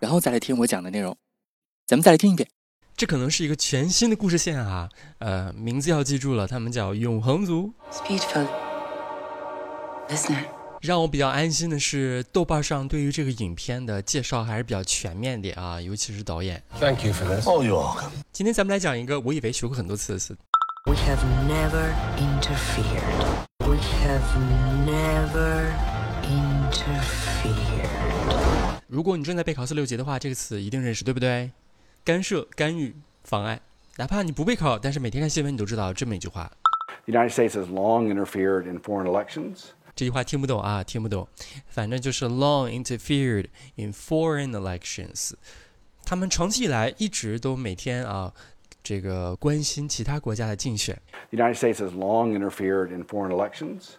然后再来听我讲的内容。咱们再来听一遍。这可能是一个全新的故事线啊！呃，名字要记住了，他们叫永恒族。让我比较安心的是，豆瓣上对于这个影片的介绍还是比较全面的啊，尤其是导演。Thank you for this. Oh, you're welcome. 今天咱们来讲一个我以为学过很多次的词。We have never interfered. We have never interfered. 如果你正在背考四六级的话，这个词一定认识，对不对？干涉、干预、妨碍。哪怕你不备考，但是每天看新闻，你都知道这么一句话。The United States has long interfered in foreign elections. 这句话听不懂啊，听不懂。反正就是 long interfered in foreign elections。他们长期以来一直都每天啊，这个关心其他国家的竞选。The United States has long interfered in foreign elections.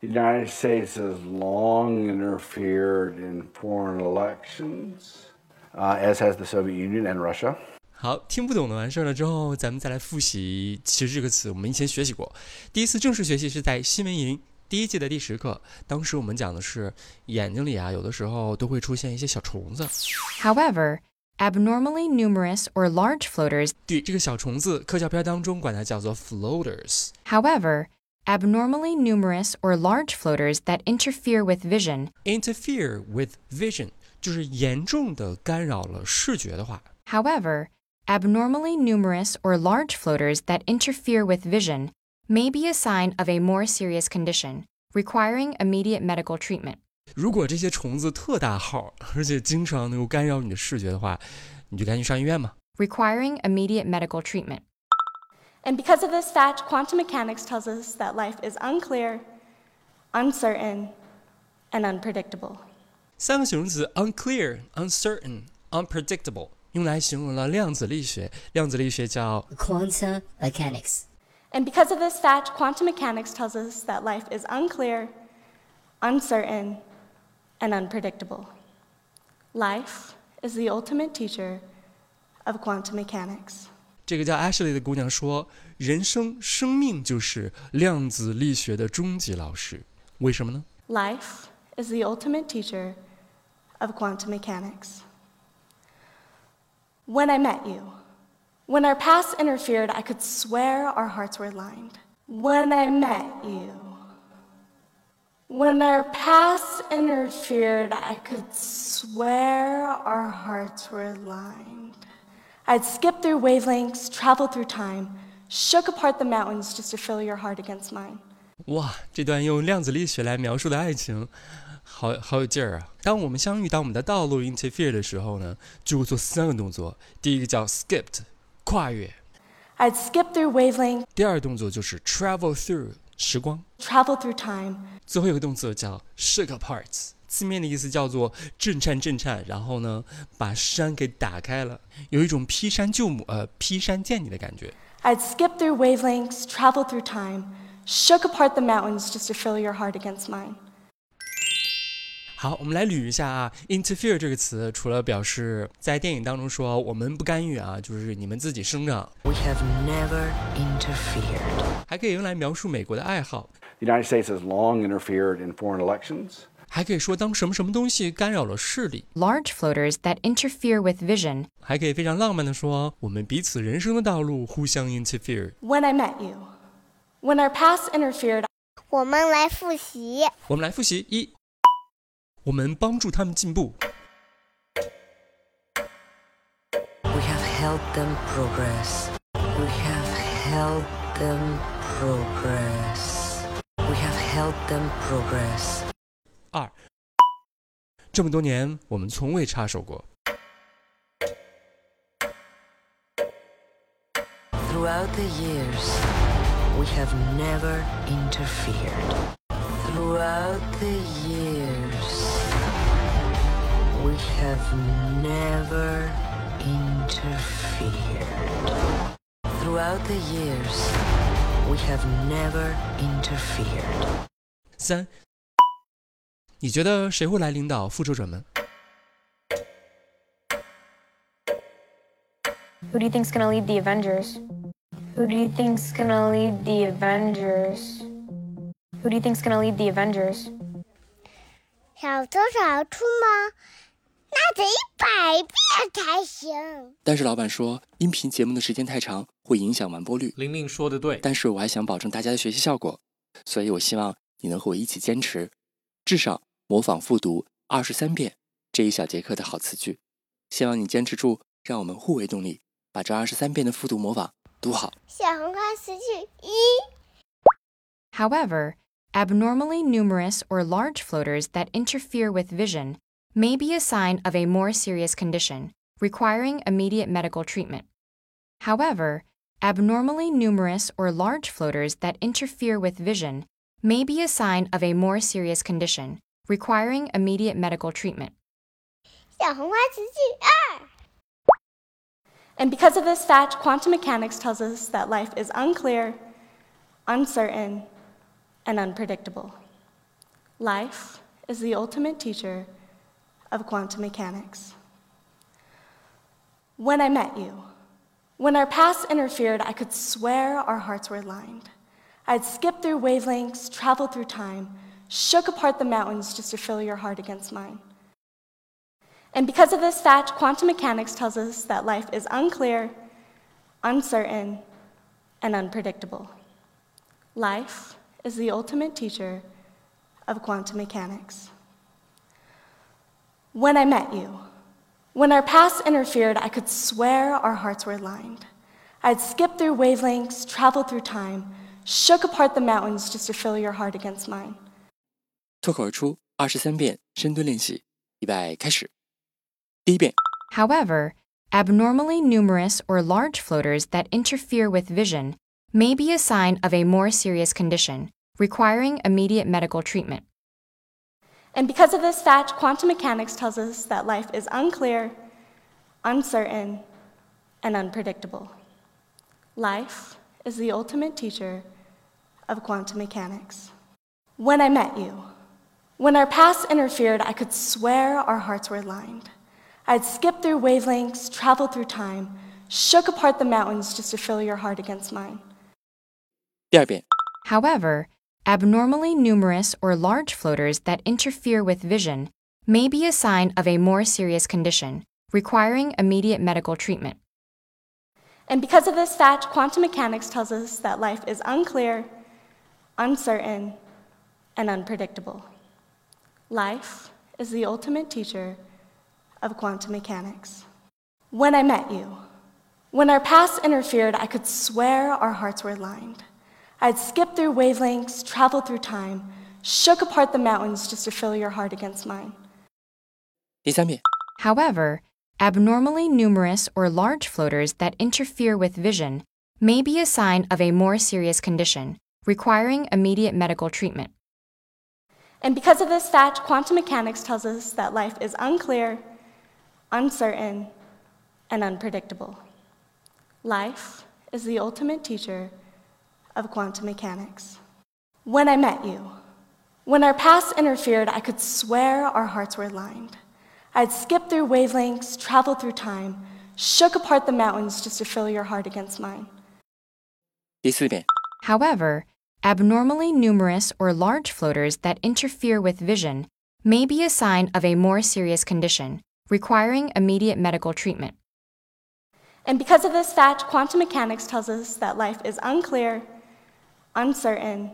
The United States has long interfered in foreign elections. Uh, as has the Soviet Union and Russia. 好，听不懂的完事儿了之后，咱们再来复习。其实这个词我们以前学习过，第一次正式学习是在新闻营第一季的第十课。当时我们讲的是眼睛里啊，有的时候都会出现一些小虫子。 However, abnormally numerous or large floaters. 对，这个小虫子，科教片当中管它叫做 floaters。 However, abnormally numerous or large floaters that interfere with vision. interfere with vision 就是严重的干扰了视觉的话。 However, abnormally numerous or large floaters that interfere with vision may be a sign of a more serious condition requiring immediate medical treatment. 如果这些虫子特大号，而且经常能够干扰你的视觉的话，你就赶紧上医院吧。 Requiring immediate medical treatment. And because of this fact, quantum mechanics tells us that life is unclear, uncertain, and unpredictable. 三个形容词 unclear、uncertain、unpredictable 用来形容了量子力学。量子力学叫 quantum mechanics. And because of this fact, quantum mechanics tells us that life is unclear, uncertain, and unpredictable. Life is the ultimate teacher of quantum mechanics. 这个叫 Ashley 的姑娘说，人生生命就是量子力学的终极老师。为什么呢？ Life is the ultimate teacher of quantum mechanics. When I met you, when our paths interfered, I could swear our hearts were lined. When I met you, when our paths interfered, I could swear our hearts were lined. I'd skip through wavelengths, travel through time, shook apart the mountains just to feel your heart against mine. 哇，这段用量子力学来描述的爱情，好好有劲儿啊！当我们相遇，当我们的道路 interfere 的时候呢，就会做三个动作。第一个叫 skipped，跨越； I'd skip through wavelengths, 第二个动作就是 travel through，时光； travel through time, 最后一个动作叫 shook apart， 字面的意思叫做震颤震颤，然后呢把山给打开了，有一种劈山救母呃劈山见你的感觉。I'd skip through wavelengths, travel through time, shook apart the mountains just to feel your heart against mine. 好，我们来捋一下啊，interfere 这个词，除了表示在电影当中说我们不干预啊，就是你们自己生长，We have never interfered. 还可以用来描述美国的爱好，The United States has long interfered in foreign elections. 还可以说当什么什么东西干扰了视力， Large floaters that interfere with vision. 还可以非常浪漫的说我们彼此人生的道路互相 interfere。 When I met you, when our paths interfered, 我们来复习。我们来复习一，我们帮助他们进步， We have helped them progress. We have helped them progress. We have helped them progress. 二，这么多年我们从未插手过，Throughout the years, we have never interfered. Throughout the years, We have never interfered. Throughout the years, we have never interfered. 三，你觉得谁会来领导复仇者们？Who do you think's gonna lead the Avengers? Who do you think's gonna lead the Avengers? Who do you think's gonna lead the Avengers? 小偷小兔吗？那得一百遍才行。但是老板说，音频节目的时间太长，会影响完播率。玲玲说的对，但是我还想保证大家的学习效果，所以我希望你能和我一起坚持，至少模仿复读二十三遍这一小节课的好词句。希望你坚持住，让我们互为动力，把这二十三遍的复读模仿读好。小红花词句一。 However, abnormally numerous or large floaters that interfere with vision may be a sign of a more serious condition requiring immediate medical treatment. However, abnormally numerous or large floaters that interfere with vision may be a sign of a more serious condition requiring immediate medical treatment. 小红花词句二。 And because of this fact, quantum mechanics tells us that life is unclear, uncertain, and unpredictable. Life is the ultimate teacher of quantum mechanics. When I met you, when our paths interfered, I could swear our hearts were aligned. I'd skip through wavelengths, traveled through time, shook apart the mountains just to fill your heart against mine. And because of this fact, quantum mechanics tells us that life is unclear, uncertain, and unpredictable. Life is the ultimate teacher of quantum mechanics. When I met you, when our paths interfered, I could swear our hearts were aligned. I'd skip through wavelengths, traveled through time, shook apart the mountains just to fill your heart against mine. 脱口而出二十三遍深蹲练习，预备开始。第一遍， However, abnormally numerous or large floaters that interfere with vision may be a sign of a more serious condition requiring immediate medical treatment. And because of this fact, quantum mechanics tells us that life is unclear, uncertain, and unpredictable. Life is the ultimate teacher of quantum mechanics. When I met you, when our paths interfered, I could swear our hearts were aligned. I'd skip through wavelengths, traveled through time, shook apart the mountains just to feel your heart against mine. 第二遍， However, abnormally numerous or large floaters that interfere with vision may be a sign of a more serious condition requiring immediate medical treatment. And because of this fact, quantum mechanics tells us that life is unclear, uncertain, and unpredictable. Life is the ultimate teacher of quantum mechanics. When I met you, when our paths interfered, I could swear our hearts were lined. I'd skip through wavelengths, travel through time, shook apart the mountains just to fill your heart against mine. However, abnormally numerous or large floaters that interfere with vision may be a sign of a more serious condition requiring immediate medical treatment. And because of this fact, quantum mechanics tells us that life is unclear, uncertain, and unpredictable. Life is the ultimate teacher of quantum mechanics. When I met you, when our paths interfered, I could swear our hearts were aligned. I'd skip through wavelengths, traveled through time, shook apart the mountains just to feel your heart against mine. 第四遍， However, abnormally numerous or large floaters that interfere with vision may be a sign of a more serious condition requiring immediate medical treatment. And because of this fact, quantum mechanics tells us that life is unclear, uncertain,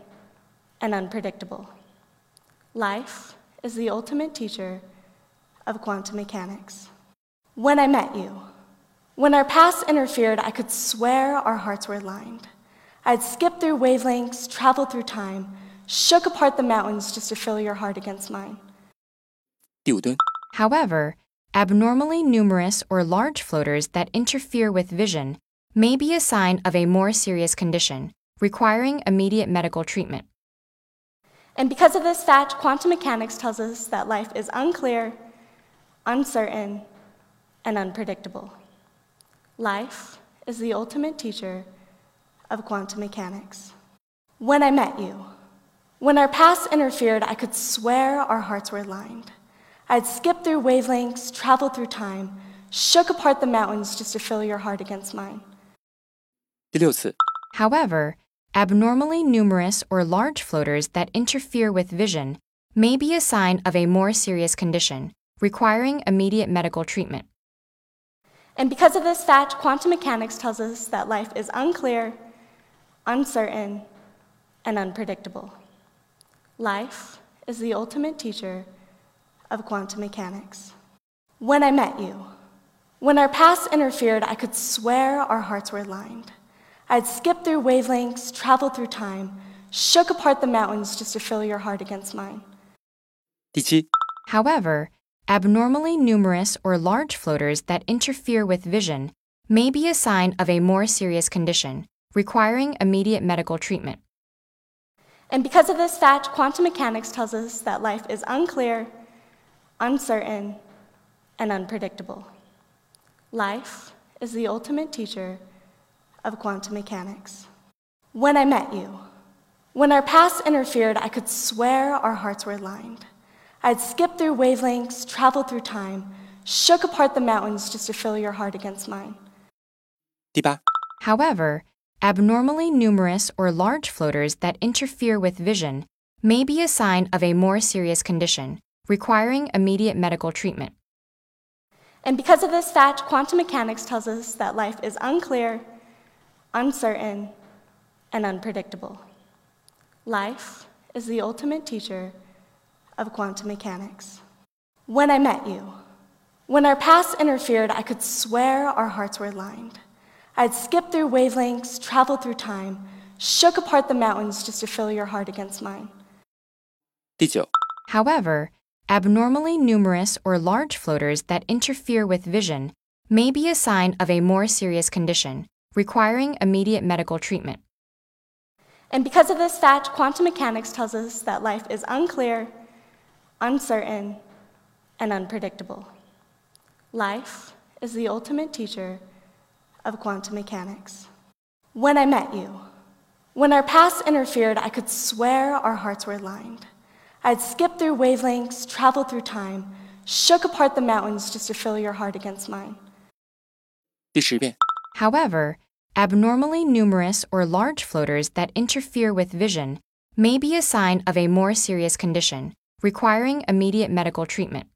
and unpredictable. Life is the ultimate teacher of quantum mechanics. When I met you, when our paths interfered, I could swear our hearts were aligned. I'd skip through wavelengths, traveled through time, shook apart the mountains just to feel your heart against mine. 第五蹲， However, abnormally numerous or large floaters that interfere with vision may be a sign of a more serious condition requiring immediate medical treatment. And because of this fact, quantum mechanics tells us that life is unclear, uncertain, and unpredictable. Life is the ultimate teacher of quantum mechanics. When I met you, when our paths interfered, I could swear our hearts were aligned. I'd skipped through wavelengths, traveled through time, shook apart the mountains just to feel your heart against mine. 第六次， However, abnormally numerous or large floaters that interfere with vision may be a sign of a more serious condition, requiring immediate medical treatment. And because of this fact, quantum mechanics tells us that life is unclear, uncertain, and unpredictable. Life is the ultimate teacher of quantum mechanics. When I met you, when our paths interfered, I could swear our hearts were aligned. I'd skipped through wavelengths, traveled through time, shook apart the mountains just to feel your heart against mine. 第七，However, abnormally numerous or large floaters that interfere with vision may be a sign of a more serious condition, requiring immediate medical treatment. And because of this fact, quantum mechanics tells us that life is unclear, uncertain, and unpredictable. Life is the ultimate teacher of quantum mechanics. When I met you, when our paths interfered, I could swear our hearts were aligned. I'd skipped through wavelengths, traveled through time, shook apart the mountains just to feel your heart against mine. 第八，However, abnormally numerous or large floaters that interfere with vision may be a sign of a more serious condition, requiring immediate medical treatment. And because of this fact, quantum mechanics tells us that life is unclear, uncertain, and unpredictable. Life is the ultimate teacher of quantum mechanics. When I met you, when our paths interfered, I could swear our hearts were aligned. I'd skipped through wavelengths, traveled through time, shook apart the mountains just to feel your heart against mine. 第九，However, abnormally numerous or large floaters that interfere with vision may be a sign of a more serious condition, requiring immediate medical treatment. And because of this fact, quantum mechanics tells us that life is unclear, uncertain, and unpredictable. Life is the ultimate teacher of quantum mechanics. When I met you, when our paths interfered, I could swear our hearts were aligned. I'd skipped through wavelengths, traveled through time, shook apart the mountains just to feel your heart against mine. 第十遍， However, abnormally numerous or large floaters that interfere with vision may be a sign of a more serious condition, requiring immediate medical treatment.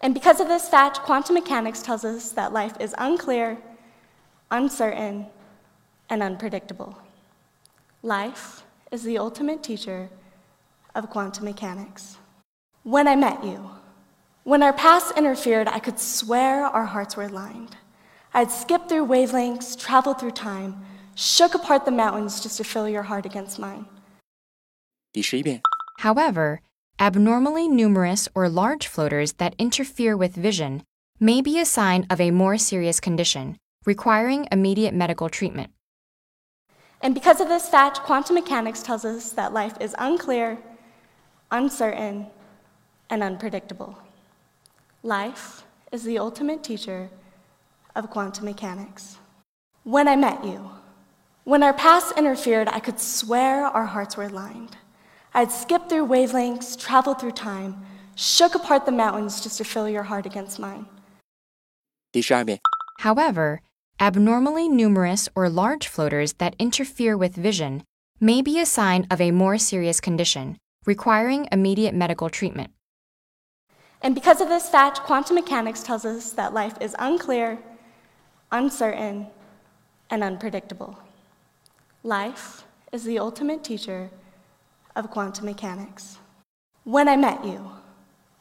And because of this fact, quantum mechanics tells us that life is unclear, uncertain, and unpredictable. Life is the ultimate teacher of quantum mechanics. When I met you, when our paths interfered, I could swear our hearts were aligned. I'd skip through wavelengths, travel through time, shook apart the mountains just to fill your heart against mine. However, abnormally numerous or large floaters that interfere with vision may be a sign of a more serious condition, requiring immediate medical treatment. And because of this fact, quantum mechanics tells us that life is unclear, uncertain, and unpredictable. Life is the ultimate teacher of quantum mechanics. When I met you, when our paths interfered, I could swear our hearts were aligned. I'd skipped through wavelengths, traveled through time, shook apart the mountains just to feel your heart against mine. 第十二遍， However, abnormally numerous or large floaters that interfere with vision may be a sign of a more serious condition, requiring immediate medical treatment. And because of this fact, quantum mechanics tells us that life is unclear, uncertain, and unpredictable. Life is the ultimate teacher of quantum mechanics. When I met you,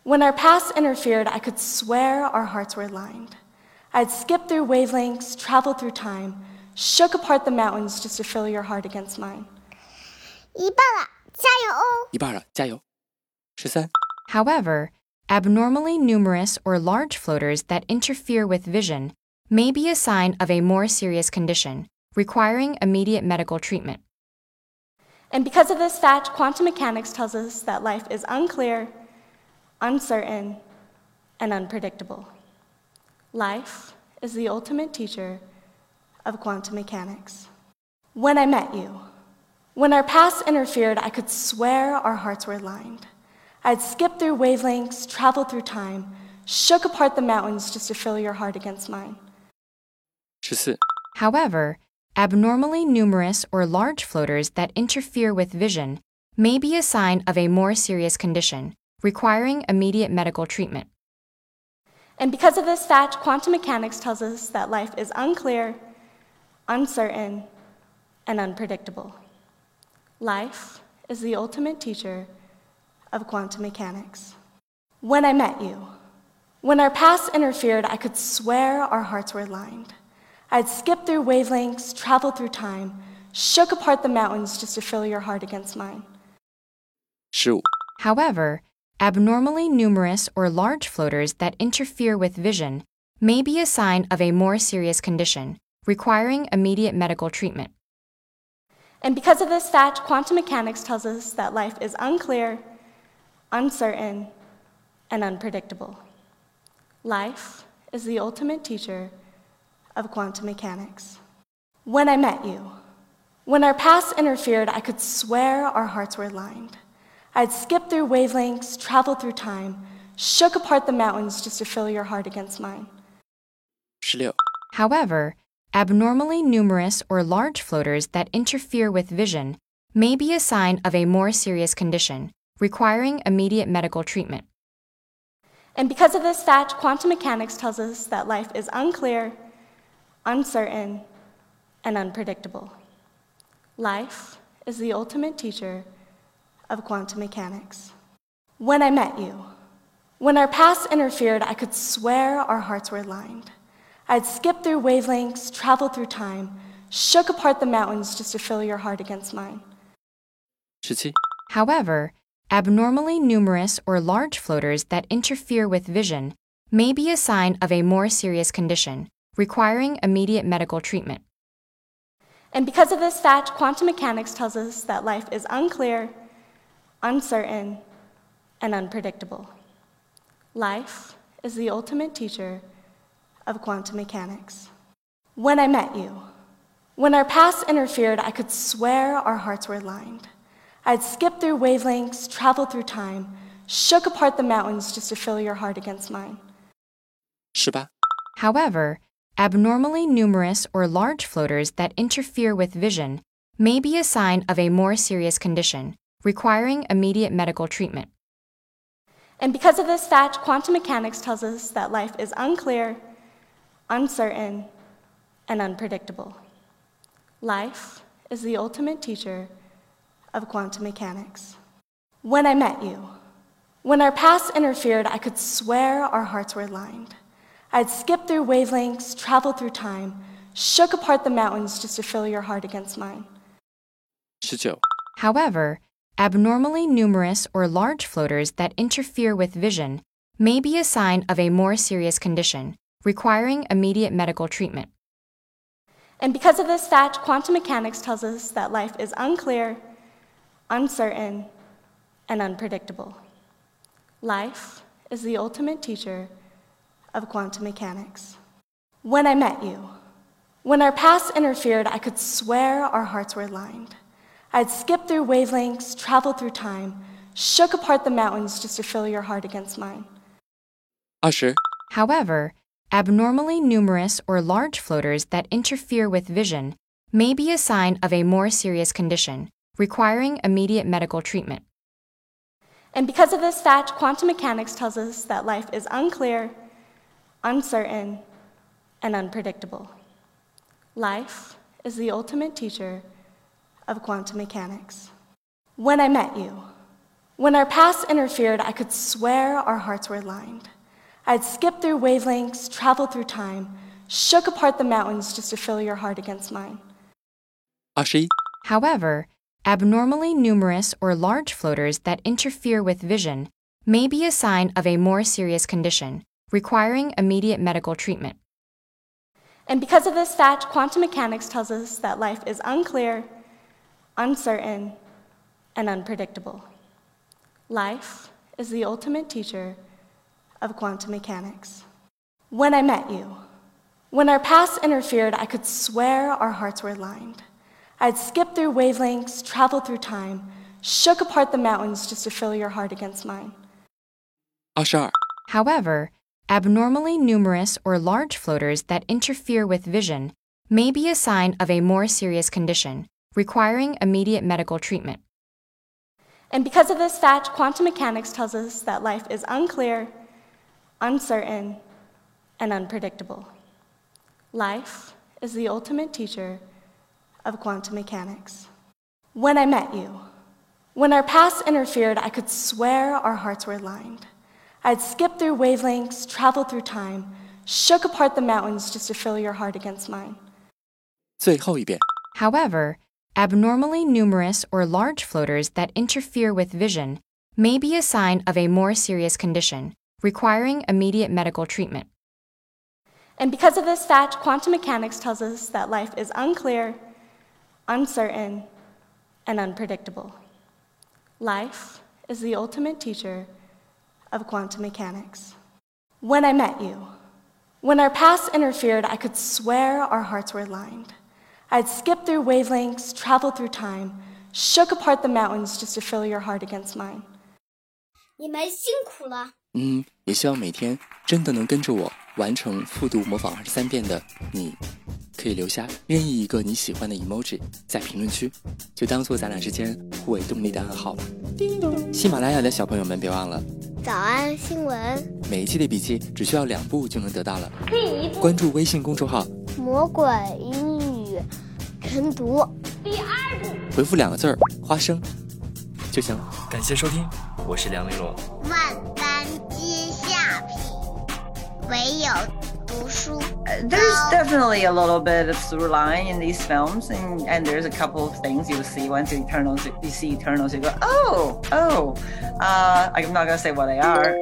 when our paths interfered, I could swear our hearts were aligned. I'd skipped through wavelengths, traveled through time, shook apart the mountains just to feel your heart against mine. 一半了，加油哦！一半了，加油！十三、 However, abnormally numerous or large floaters that interfere with vision may be a sign of a more serious condition, requiring immediate medical treatment. And because of this fact, quantum mechanics tells us that life is unclear, uncertain, and unpredictable. Life is the ultimate teacher of quantum mechanics. When I met you, when our paths interfered, I could swear our hearts were aligned. I'd skip through wavelengths, travel through time, shook apart the mountains just to fill your heart against mine. However, abnormally numerous or large floaters that interfere with vision may be a sign of a more serious condition, requiring immediate medical treatment. And because of this fact, quantum mechanics tells us that life is unclear, uncertain, and unpredictable. Life is the ultimate teacher of quantum mechanics. When I met you, when our paths interfered, I could swear our hearts were aligned. I'd skip through wavelengths, travel through time, shook apart the mountains just to feel your heart against mine. 十五、However, abnormally numerous or large floaters that interfere with vision may be a sign of a more serious condition, requiring immediate medical treatment. And because of this fact, quantum mechanics tells us that life is unclear, uncertain, and unpredictable. Life is the ultimate teacher of quantum mechanics. When I met you, when our paths interfered, I could swear our hearts were aligned. I'd skip through wavelengths, travel through time, shook apart the mountains just to feel your heart against mine. 十六、However, abnormally numerous or large floaters that interfere with vision may be a sign of a more serious condition, requiring immediate medical treatment. And because of this fact, quantum mechanics tells us that life is unclear, uncertain, and unpredictable. Life is the ultimate teacher of quantum mechanics. When I met you, when our paths interfered, I could swear our hearts were aligned. I'd skip through wavelengths, travel through time, shook apart the mountains just to feel your heart against mine. 十七、However, abnormally numerous or large floaters that interfere with vision may be a sign of a more serious condition, requiring immediate medical treatment. And because of this fact, quantum mechanics tells us that life is unclear, uncertain, and unpredictable. Life is the ultimate teacher of quantum mechanics. When I met you, when our paths interfered, I could swear our hearts were aligned. I'd skip through wavelengths, travel through time, shook apart the mountains just to feel your heart against mine. 十八、However, abnormally numerous or large floaters that interfere with vision may be a sign of a more serious condition, requiring immediate medical treatment. And because of this fact, quantum mechanics tells us that life is unclear, uncertain, and unpredictable. Life is the ultimate teacher of quantum mechanics. When I met you, when our paths interfered, I could swear our hearts were aligned. I'd skip through wavelengths, travel through time, shook apart the mountains just to feel your heart against mine. 十九、However, abnormally numerous or large floaters that interfere with vision may be a sign of a more serious condition, requiring immediate medical treatment. And because of this fact, quantum mechanics tells us that life is unclear, uncertain, and unpredictable. Life is the ultimate teacher of quantum mechanics. When I met you, when our paths interfered, I could swear our hearts were aligned. I'd skip through wavelengths, travel through time, shook apart the mountains just to feel your heart against mine. Usher. However, abnormally numerous or large floaters that interfere with vision may be a sign of a more serious condition, requiring immediate medical treatment. And because of this fact, quantum mechanics tells us that life is unclear, uncertain, and unpredictable. Life is the ultimate teacher of quantum mechanics. When I met you, when our past interfered, I could swear our hearts were aligned. I'd skip through wavelengths, traveled through time, shook apart the mountains just to fill your heart against mine. Ashi. However, abnormally numerous or large floaters that interfere with vision may be a sign of a more serious condition, requiring immediate medical treatment. And because of this fact, quantum mechanics tells us that life is unclear, uncertain, and unpredictable. Life is the ultimate teacher of quantum mechanics. When I met you, when our paths interfered, I could swear our hearts were lined. I'd skip through wavelengths, travel through time, shook apart the mountains just to fill your heart against mine. Ashar. However, abnormally numerous or large floaters that interfere with vision may be a sign of a more serious condition, requiring immediate medical treatment. And because of this fact, quantum mechanics tells us that life is unclear, uncertain, and unpredictable. Life is the ultimate teacher of quantum mechanics. When I met you, when our paths interfered, I could swear our hearts were aligned. I'd skip through wavelengths, traveled through time, shook apart the mountains just to feel your heart against mine. 最后一遍。 However, abnormally numerous or large floaters that interfere with vision may be a sign of a more serious condition requiring immediate medical treatment. And because of this fact, quantum mechanics tells us that life is unclear, uncertain, and unpredictable. Life is the ultimate teacher of quantum mechanics. When I met you, when our paths interfered, I could swear our hearts were aligned. I'd skip through wavelengths, traveled through time, shook apart the mountains just to fill your heart against mine. 你们辛苦了。嗯，也希望每天真的能跟着我完成复读模仿二十三遍的你，可以留下任意一个你喜欢的 emoji 在评论区，就当做咱俩之间互为动力的暗号吧。喜马拉雅的小朋友们别忘了，早安新闻，每一期的笔记只需要两步就能得到了。关注微信公众号，魔鬼英语晨读。第二步回复两个字儿“花生”就行了。感谢收听，我是梁丽罗。万般皆下品，唯有读书 There's definitely a little bit of through line in these films, and, and there's a couple of things you see once you Eternals, you see Eternals, you go, oh, oh. Uh, I'm not gonna say what they are.